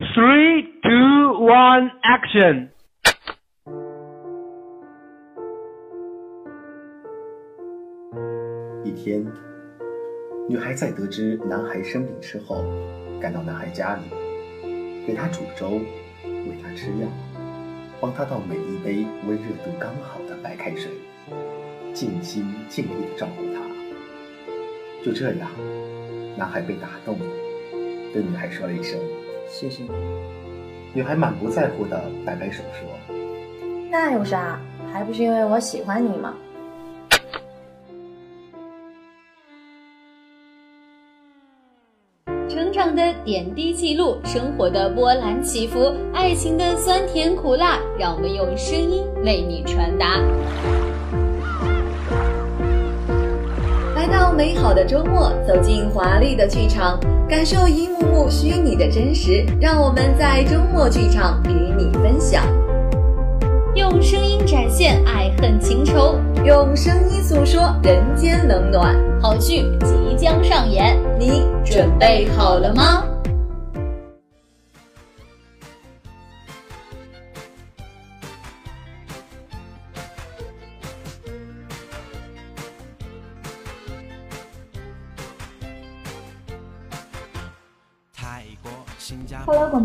Three, two, one, action！一天，女孩在得知男孩生病之后，赶到男孩家里，给他煮粥，喂他吃药，帮他倒每一杯温热度刚好的白开水，尽心尽力的照顾他。就这样，男孩被打动了，对女孩说了一声“谢谢你”。女孩满不在乎的摆摆手说：“那有啥？还不是因为我喜欢你吗？”成长的点滴记录，生活的波澜起伏，爱情的酸甜苦辣，让我们用声音为你传达。到美好的周末，走进华丽的剧场，感受一幕幕虚拟的真实。让我们在周末剧场与你分享，用声音展现爱恨情仇，用声音诉说人间冷暖。好剧即将上演，你准备好了吗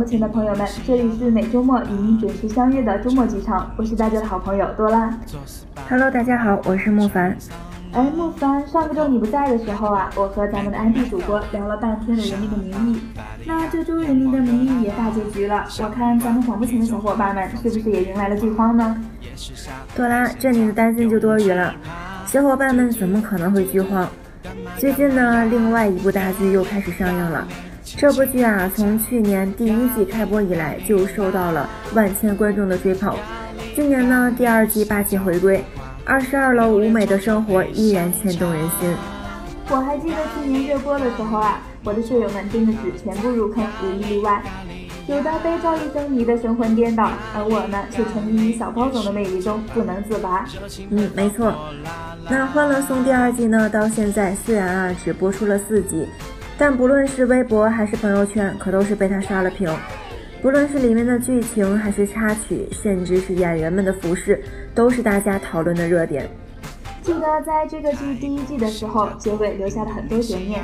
播前的朋友们，这里是每周末与您准时相约的周末剧场，我是大家的好朋友多拉。Hello，大家好，我是莫凡。哎，莫凡，上个周你不在的时候啊，我和咱们的安迪主播聊了半天的《人民的名义》，那这周《人民的名义》也大结局了，我看咱们广播前的小伙伴们是不是也迎来了剧荒呢？多拉，这你的担心就多余了，小伙伴们怎么可能会剧荒？最近呢，另外一部大剧又开始上映了。这部剧啊，从去年第一季开播以来就受到了万千观众的追捧。今年呢，第二季霸气回归，二十二楼舞美的生活依然牵动人心。我还记得去年热播的时候啊，我的舍友们真的是全部入坑，无一例外。有的被赵医生迷得神魂颠倒，而我呢，却沉迷于小包总的魅力中不能自拔。嗯，没错。那《欢乐颂》第二季呢，到现在虽然啊只播出了四集。但不论是微博还是朋友圈，可都是被他刷了屏。不论是里面的剧情，还是插曲，甚至是演员们的服饰，都是大家讨论的热点。记得在这个剧第一季的时候，结尾留下了很多悬念。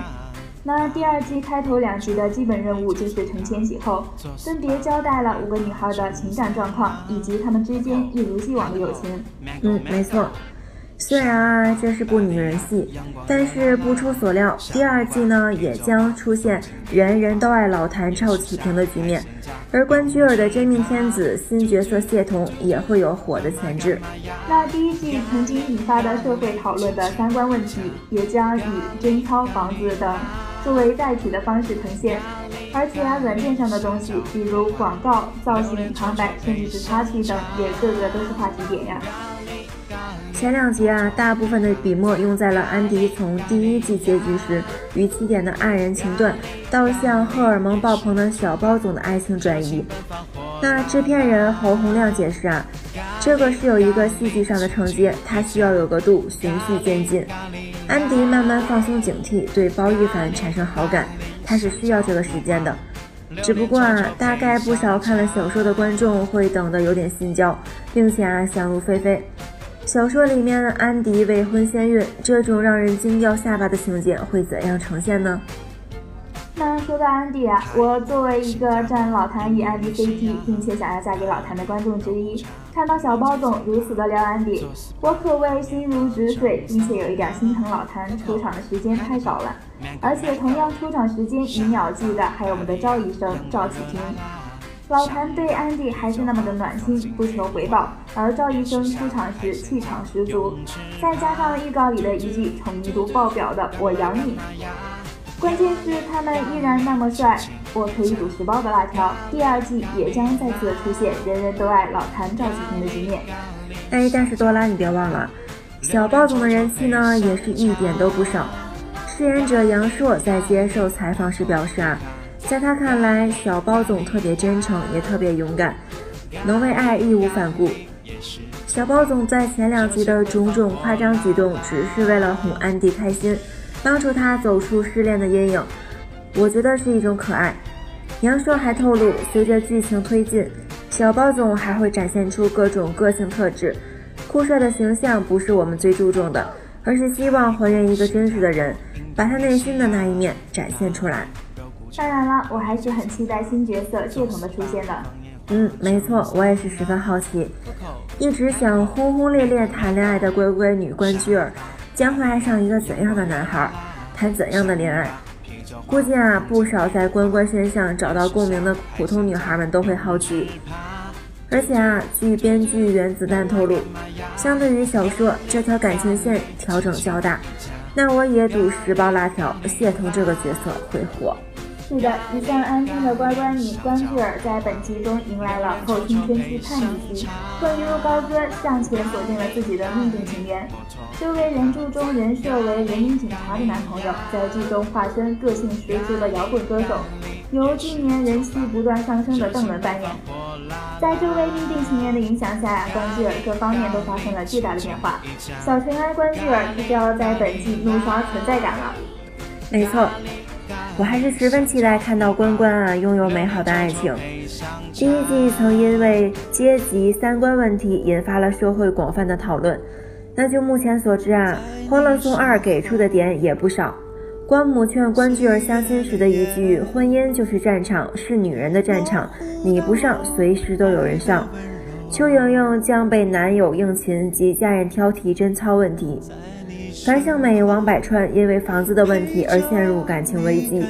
那第二季开头两集的基本任务就是承前启后，分别交代了五个女孩的情感状况，以及她们之间一如既往的友情。嗯，没错。虽然啊，这是部女人戏，但是不出所料，第二季呢也将出现人人都爱老谭赵启平的局面，而关雎尔的真命天子新角色谢童也会有火的潜质。那第一季曾经引发的社会讨论的三观问题，也将以贞操、房子等作为载体的方式呈现。而且啊，软件上的东西，比如广告、造型、旁白，甚至是插曲等，也个个都是话题点呀。前两集啊，大部分的笔墨用在了安迪从第一季结局时与起点的黯然情断，到向荷尔蒙爆棚的小包总的爱情转移。那制片人侯洪亮解释啊，这个是有一个戏剧上的承接，他需要有个度，循序渐进。安迪慢慢放松警惕，对包奕凡产生好感，他是需要这个时间的。只不过啊，大概不少看了小说的观众会等得有点心焦，并且啊，想入非非。小说里面的安迪未婚先孕，这种让人惊掉下巴的情节会怎样呈现呢？那说到安迪啊，我作为一个站老谭与安迪 CP，并且想要嫁给老谭的观众之一，看到小包总如此的撩安迪，我可谓心如止水，并且有一点心疼老谭出场的时间太少了。而且同样出场时间以秒计的，还有我们的赵医生赵启平。老谭对安迪还是那么的暖心，不求回报，而赵医生出场时气场十足，再加上预告里的一句宠溺度爆表的“我养你”，关键是他们依然那么帅，我可以煮十包的辣条。第二季也将再次出现人人都爱老谭赵启平的局面。哎，但是多拉你别忘了，小包总的人气呢也是一点都不少。饰演者杨烁在接受采访时表示啊。在他看来，小包总特别真诚，也特别勇敢，能为爱义无反顾。小包总在前两集的种种夸张举动，只是为了哄安迪开心，帮助他走出失恋的阴影。我觉得是一种可爱。杨烁还透露，随着剧情推进，小包总还会展现出各种个性特质。酷帅的形象不是我们最注重的，而是希望还原一个真实的人，把他内心的那一面展现出来。当然了，我还是很期待新角色谢童的出现的。嗯，没错，我也是十分好奇。一直想轰轰烈烈谈恋爱的乖乖女关雎尔，将会爱上一个怎样的男孩，谈怎样的恋爱？估计啊，不少在关关身上找到共鸣的普通女孩们都会好奇。而且啊，据编剧原子弹透露，相对于小说，这条感情线调整较大。那我也赌十包辣条，谢童这个角色会火。是的，一向安静的乖乖女关雎尔在本集中迎来了后青春期叛逆期，更一如高歌向前锁定了自己的命定情缘。这位原著中人设为人民警察的男朋友，在剧中化身个性十足的摇滚歌手，由今年人气不断上升的邓伦扮演。在这位命定情缘的影响下呀，关雎尔各方面都发生了巨大的变化。小尘埃关雎尔就要在本季怒刷存在感了。没错。我还是十分期待看到关关啊拥有美好的爱情。第一季曾因为阶级三观问题引发了社会广泛的讨论。那就目前所知啊，《欢乐颂二》给出的点也不少。关母劝关雎尔相亲时的一句“婚姻就是战场，是女人的战场，你不上，随时都有人上”。邱莹莹将被男友应勤及家人挑剔贞操问题。樊胜美、王百川因为房子的问题而陷入感情危机。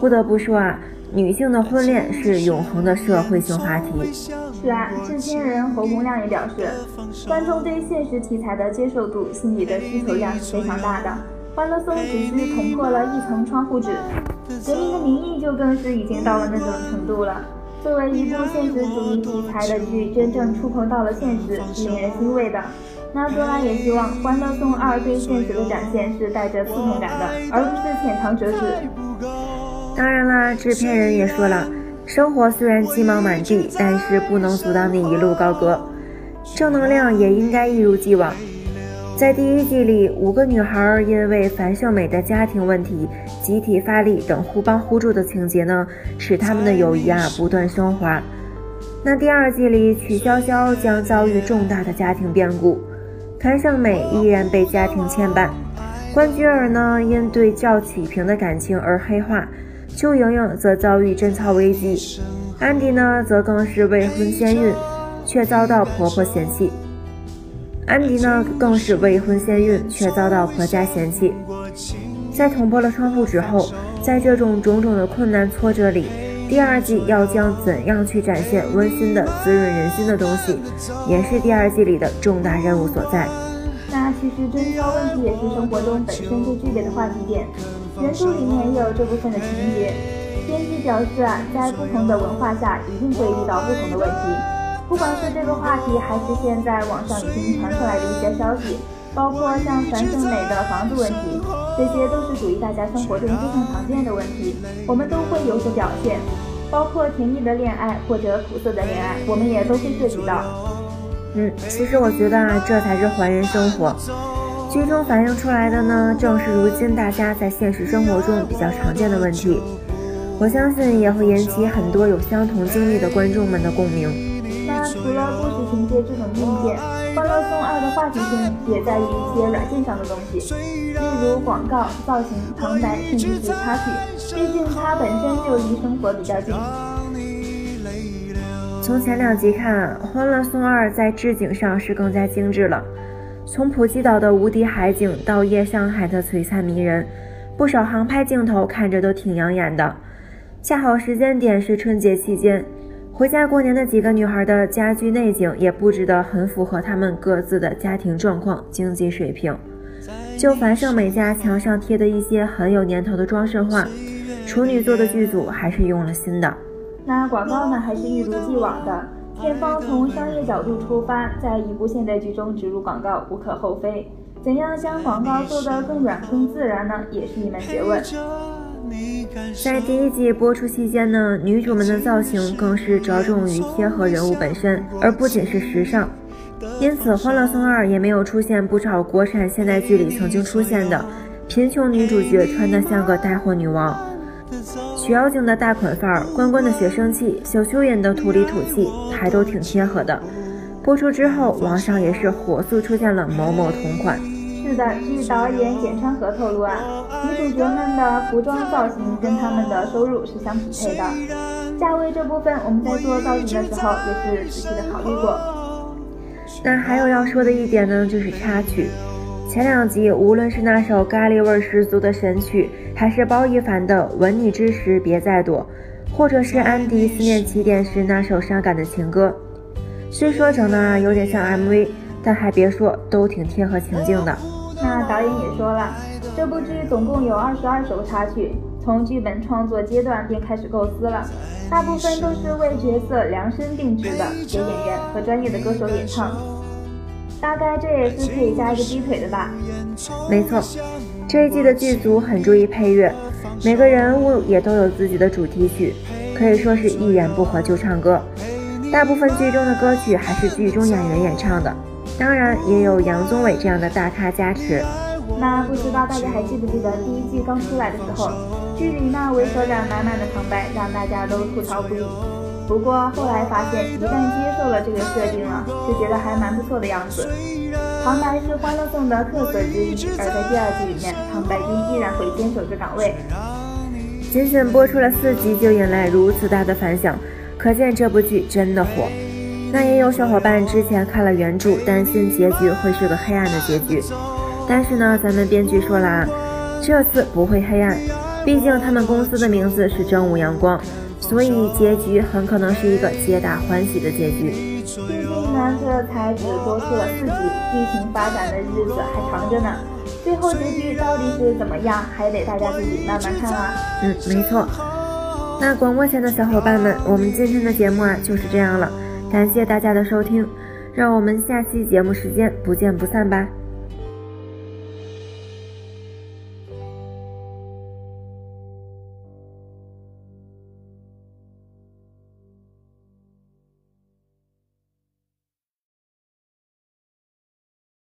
不得不说啊，女性的婚恋是永恒的社会性话题。是啊，制片人侯洪亮也表示，观众对现实题材的接受度、心理的需求量是非常大的。《欢乐颂》只是捅破了一层窗户纸，《革命的名义》就更是已经到了那种程度了。作为一部现实主义题材的剧，真正触碰到了现实，是令人欣慰的。那多拉也希望《欢乐颂二》对现实的展现是带着刺痛感的，而不是浅尝辄止。当然啦，制片人也说了，生活虽然鸡毛满地，但是不能阻挡你一路高歌。正能量也应该一如既往。在第一季里，五个女孩因为樊胜美的家庭问题，集体发力等互帮互助的情节呢，使他们的友谊啊不断升华。那第二季里，曲筱绡将遭遇重大的家庭变故。樊胜美依然被家庭牵绊，关雎尔呢因对赵启平的感情而黑化，邱莹莹则遭遇贞操危机，安迪呢则更是未婚先孕，却遭到婆婆嫌弃。安迪呢更是未婚先孕，却遭到婆家嫌弃。在捅破了窗户纸后，在这种种种的困难挫折里。第二季要将怎样去展现温馨的、滋润人心的东西，也是第二季里的重大任务所在。那其实贞操问题也是生活中本身就具备的话题点，原著里面也有这部分的情节。编剧表示啊，在不同的文化下，一定会遇到不同的问题。不管是这个话题，还是现在网上已经传出来的一些消息。包括像樊胜美的房子问题，这些都是属于大家生活中非常常见的问题，我们都会有所表现。包括甜蜜的恋爱或者苦涩的恋爱，我们也都会涉及到。嗯，其实我觉得啊，这才是还原生活。剧中反映出来的呢，正是如今大家在现实生活中比较常见的问题。我相信也会引起很多有相同经历的观众们的共鸣。那除了故事情节这种硬件。《欢乐颂二》的话题性也在于一些软件上的东西，例如广告、造型、旁白，甚至是插曲。毕竟它本身就离生活比较近。从前两集看，《欢乐颂二》在置景上是更加精致了，从普吉岛的无敌海景到夜上海的璀璨迷人，不少航拍镜头看着都挺养眼的。恰好时间点是春节期间。回家过年的几个女孩的家居内景也布置得很符合她们各自的家庭状况、经济水平。就樊胜美家墙上贴的一些很有年头的装饰画，处女座的剧组还是用了心的。那广告呢，还是一如既往的，片方从商业角度出发，在一部现代剧中植入广告无可厚非。怎样将广告做得更软、更自然呢？也是一门学问。在第一季播出期间呢，女主们的造型更是着重于贴合人物本身，而不仅是时尚。因此，《欢乐颂二》也没有出现不少国产现代剧里曾经出现的贫穷女主角穿得像个带货女王。曲妖精的大款范儿，关关的学生气，小蚯蚓的土里土气，还都挺贴合的。播出之后，网上也是火速出现了某某同款。是的，据导演简川河透露啊，女主角们的服装造型跟他们的收入是相匹配的。价位这部分，我们在做造型的时候也是仔细的考虑过。那还有要说的一点呢，就是插曲。前两集无论是那首咖喱味十足的神曲，还是包奕凡的《吻你之时别再躲》，或者是安迪思念起点时那首伤感的情歌，虽说整的有点像 MV，但还别说，都挺贴合情境的。那导演也说了，这部剧总共有二十二首插曲，从剧本创作阶段便开始构思了，大部分都是为角色量身定制的，给演员和专业的歌手演唱。大概这也是可以加一个鸡腿的吧？没错，这一季的剧组很注意配乐，每个人物也都有自己的主题曲，可以说是一言不合就唱歌。大部分剧中的歌曲还是剧中演员演唱的。当然也有杨宗纬这样的大咖加持。那不知道大家还记不记得第一季刚出来的时候，剧里那猥琐感满满的旁白让大家都吐槽不已。不过后来发现，一旦接受了这个设定了，就觉得还蛮不错的样子。旁白是《欢乐颂》的特色之一，而在第二季里面，旁白君依然会坚守着岗位。仅仅播出了四集就引来如此大的反响，可见这部剧真的火。那也有小伙伴之前看了原著，担心结局会是个黑暗的结局。但是呢，咱们编剧说了啊，这次不会黑暗，毕竟他们公司的名字是正午阳光，所以结局很可能是一个皆大欢喜的结局。毕竟呢，这才只播出了四集，剧情发展的日子还长着呢。最后结局到底是怎么样，还得大家自己慢慢看啊。嗯，没错。那广播前的小伙伴们，我们今天的节目啊就是这样了。感谢大家的收听，让我们下期节目时间不见不散吧。